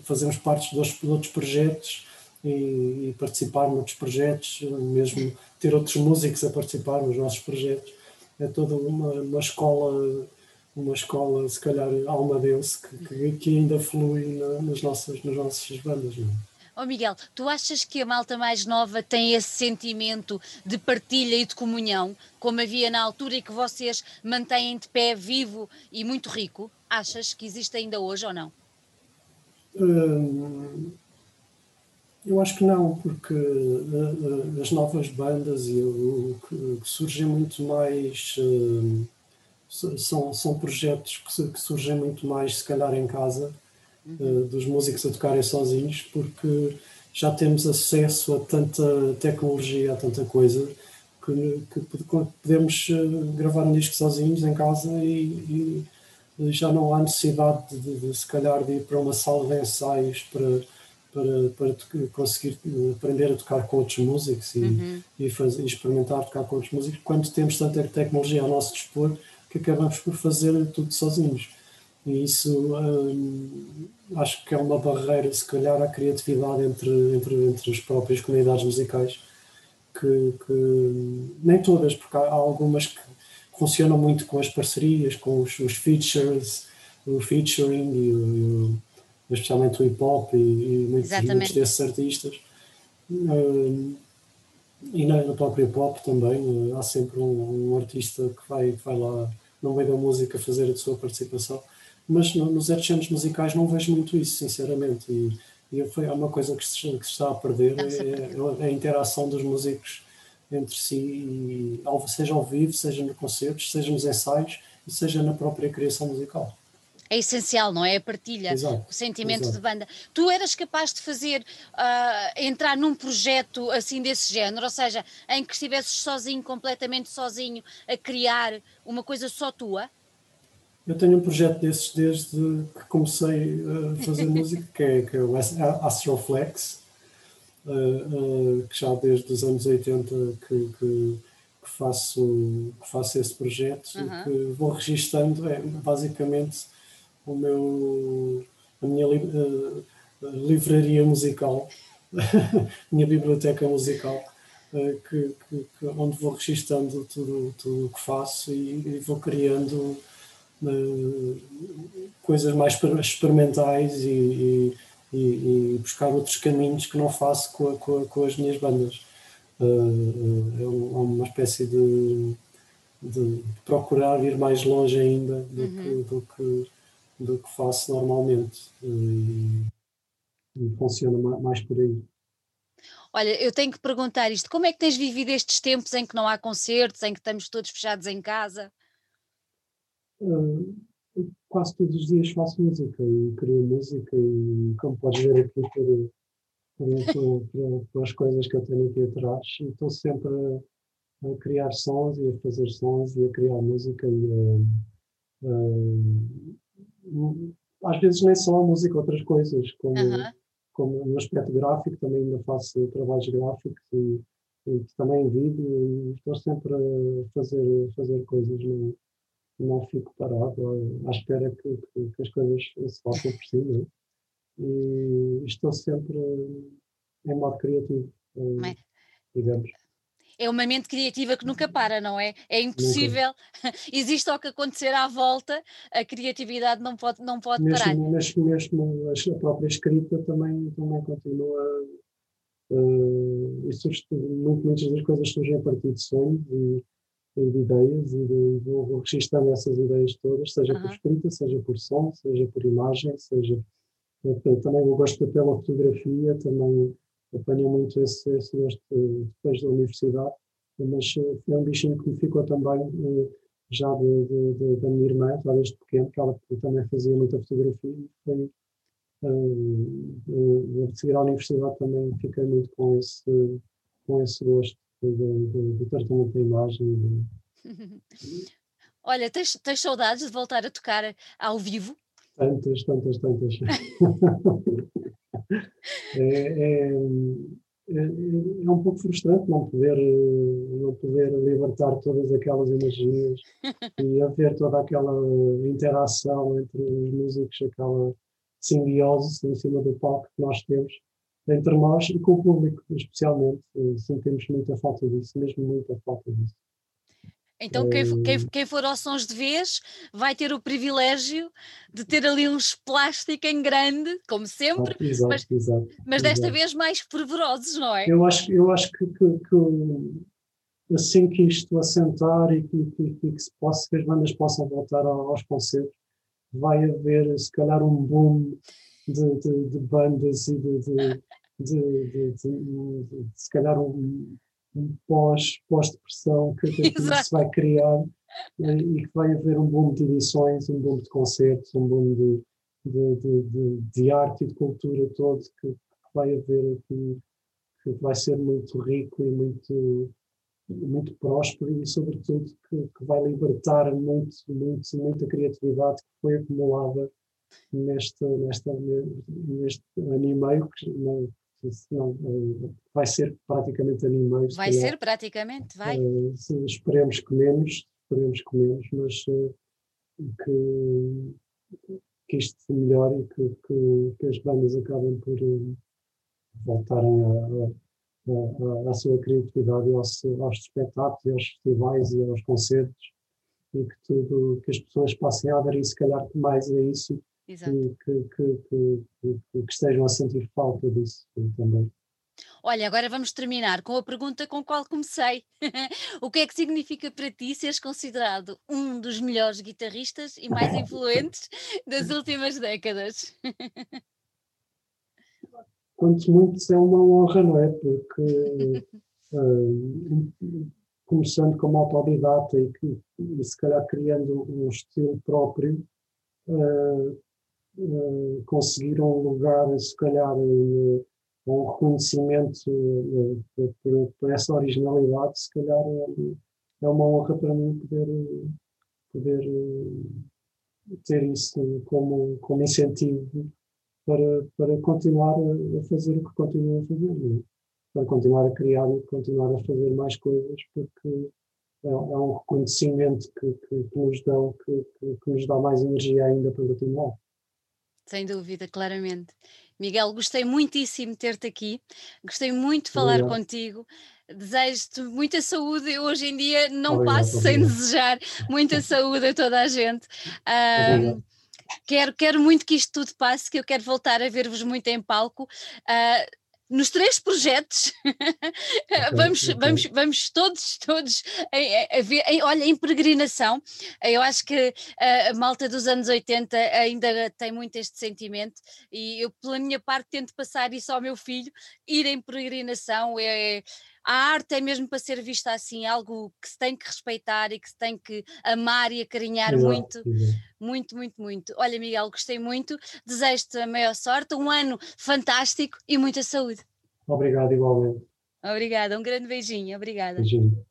fazemos parte de outros projetos e, e participar noutros projetos, mesmo ter outros músicos a participar nos nossos projetos. É toda uma, uma escola uma escola, se calhar, alma Deus, que, que, que ainda flui na, nas, nossas, nas nossas bandas. Não é? Oh Miguel, tu achas que a malta mais nova tem esse sentimento de partilha e de comunhão, como havia na altura e que vocês mantêm de pé vivo e muito rico? Achas que existe ainda hoje ou não? Hum, eu acho que não, porque uh, uh, as novas bandas e o que surgem muito mais. Uh, são, são projetos que, surgem muito mais, se calhar, em casa, uhum. uh, dos músicos a tocarem sozinhos, porque já temos acesso a tanta tecnologia, a tanta coisa, que, que podemos gravar um disco sozinhos em casa e, e já não há necessidade de, de, de, se calhar, de ir para uma sala de ensaios para, para, para conseguir aprender a tocar com outros músicos e, uhum. e, fazer, experimentar tocar com outros músicos, quando temos tanta tecnologia ao nosso dispor que acabamos por fazer tudo sozinhos. E isso hum, acho que é uma barreira, se calhar, à criatividade entre, entre, entre as próprias comunidades musicais, que, que nem todas, porque há, algumas que funcionam muito com as parcerias, com os, os features, o featuring, e, especialmente o hip hop e, e muitos, muitos desses artistas. Hum, e no próprio hip hop também, há sempre um, um artista que vai, que vai lá no meio da música fazer a sua participação. Mas no, nos géneros musicais não vejo muito isso, sinceramente. E, e foi, é uma coisa que se, que se está a perder, é, é, a interação dos músicos entre si, e, seja ao vivo, seja no concertos, seja nos ensaios e seja na própria criação musical é essencial, não é? A partilha, exato, o sentimento exato. de banda. Tu eras capaz de fazer, uh, entrar num projeto assim desse género, ou seja, em que estivesses sozinho, completamente sozinho, a criar uma coisa só tua? Eu tenho um projeto desses desde que comecei a fazer <laughs> música, que é, que é o Astroflex, uh, uh, que já desde os anos 80 que, que, que faço, que faço esse projeto, uhum. que vou registando, é, basicamente o meu, a minha uh, livraria musical, <laughs> minha biblioteca musical, uh, que, que, onde vou registando tudo o que faço e, e vou criando uh, coisas mais experimentais e, e, e, buscar outros caminhos que não faço com, a, com, a, com as minhas bandas. é uma espécie de, de procurar ir mais longe ainda do, uhum. que, do que do que faço normalmente. E, e funciona mais por aí. Olha, eu tenho que perguntar isto: como é que tens vivido estes tempos em que não há concertos, em que estamos todos fechados em casa? Uh, quase todos os dias faço música e crio música, e como podes ver aqui por, as coisas que eu tenho aqui atrás, estou sempre a, a, criar sons e a fazer sons e a criar música e a, às vezes nem só a música, outras coisas, como, como no aspecto gráfico, também ainda faço trabalhos gráficos e, e também vídeo, e estou sempre a fazer, fazer coisas, não, não fico parado à, espera que, que, que, as coisas se façam por si, não é? E estou sempre em modo criativo, eh, digamos é uma mente criativa que nunca para, não é? É impossível, <laughs> existe o que acontecer à volta, a criatividade não pode, não pode mesmo, parar. Mesmo, mesmo a própria escrita também, também continua. Uh, surge, muitas das coisas surgem a partir de sonhos e, e de ideias, e de, vou, registando essas ideias todas, seja por escrita, seja por som, seja por imagem, seja. Eu, também eu gosto pela fotografia, também apanho muito esse, esse gosto depois da universidade, mas foi um bichinho que me ficou também já de, de, de, da minha irmã, já desde pequeno, que ela também fazia muita fotografia. Foi, uh, a seguir à universidade também fiquei muito com esse, com esse gosto do, do tratamento da imagem. <laughs> Olha, tens, tens saudades de voltar a tocar ao vivo? Tantas, tantas, tantas. <laughs> é, é, é, é, um pouco frustrante não poder, não poder libertar todas aquelas energias e haver toda aquela interação entre os músicos, aquela simbiose em cima do palco que nós temos entre nós e com o público, especialmente. Sentimos muita falta disso, mesmo muita falta disso. Então, quem, quem, quem, for aos sons de vez vai ter o privilégio de ter ali uns plástico em grande, como sempre, exato, mas, exato, mas desta exato. vez mais fervorosos, não é? Eu acho, eu acho que, que, que assim que isto assentar e que, que, que, se possa, que as bandas possam voltar aos concertos, vai haver se calhar um boom de, de, de bandas e de, de, se calhar um um pós-depressão pós que, que se vai criar e que vai haver um boom de edições, um boom de concertos, um boom de, de, de, de arte e de cultura todo que, que vai haver aqui, que vai ser muito rico e muito, muito próspero e, sobretudo, que, que vai libertar muito, muito, muita criatividade que foi acumulada neste, nesta, neste ano e meio, que, eh, vai ser praticamente animais. Vai ser praticamente, vai. Uh, esperemos que menos, esperemos que menos, mas uh, que, que isto se melhore e que, que, que as bandas acabem por voltarem à sua criatividade aos, aos espetáculos, aos festivais e aos concertos e que tudo, que as pessoas passem a aderir se calhar mais a isso Exato. Que, que, que, que, estejam a sentir falta disso também. Olha, agora vamos terminar com a pergunta com a qual comecei. <laughs> o que é que significa para ti seres considerado um dos melhores guitarristas e mais <laughs> influentes das últimas décadas? Quanto muito é uma honra, não é? Porque uh, <laughs> começando como autodidata e, e se calhar criando um estilo próprio, uh, uh, conseguir um lugar, se calhar, uh, um reconhecimento uh, por, por, essa originalidade, se calhar é, é uma honra para mim poder, poder ter isso como, como incentivo para, para continuar a, fazer o que continuo a fazer, é? para continuar a criar e continuar a fazer mais coisas, porque é, é um reconhecimento que, que, que nos dão, que, que, nos dá mais energia ainda para continuar. Sem dúvida, claramente. Miguel, gostei muitíssimo de ter-te aqui, gostei muito de falar obrigado. contigo. Desejo-te muita saúde. Eu hoje em dia não obrigado, passo sem desejar muita <laughs> saúde a toda a gente. Um, quero, quero muito que isto tudo passe, que eu quero voltar a ver-vos muito em palco. Uh, nos três projetos, <laughs> okay, vamos, okay. vamos, vamos todos, todos, em, em, em, olha, em peregrinação, eu acho que a malta dos anos 80 ainda tem muito este sentimento e eu, pela minha parte, tento passar isso ao meu filho, ir em peregrinação, é, a arte é mesmo para ser vista assim, algo que se tem que respeitar e que se tem que amar e acarinhar exato, muito, muito, muito, muito. Olha, Miguel, gostei muito, desejo-te a maior sorte, um ano fantástico e muita saúde. Obrigado, igualmente. Obrigada, um grande beijinho, obrigada. Beijinho.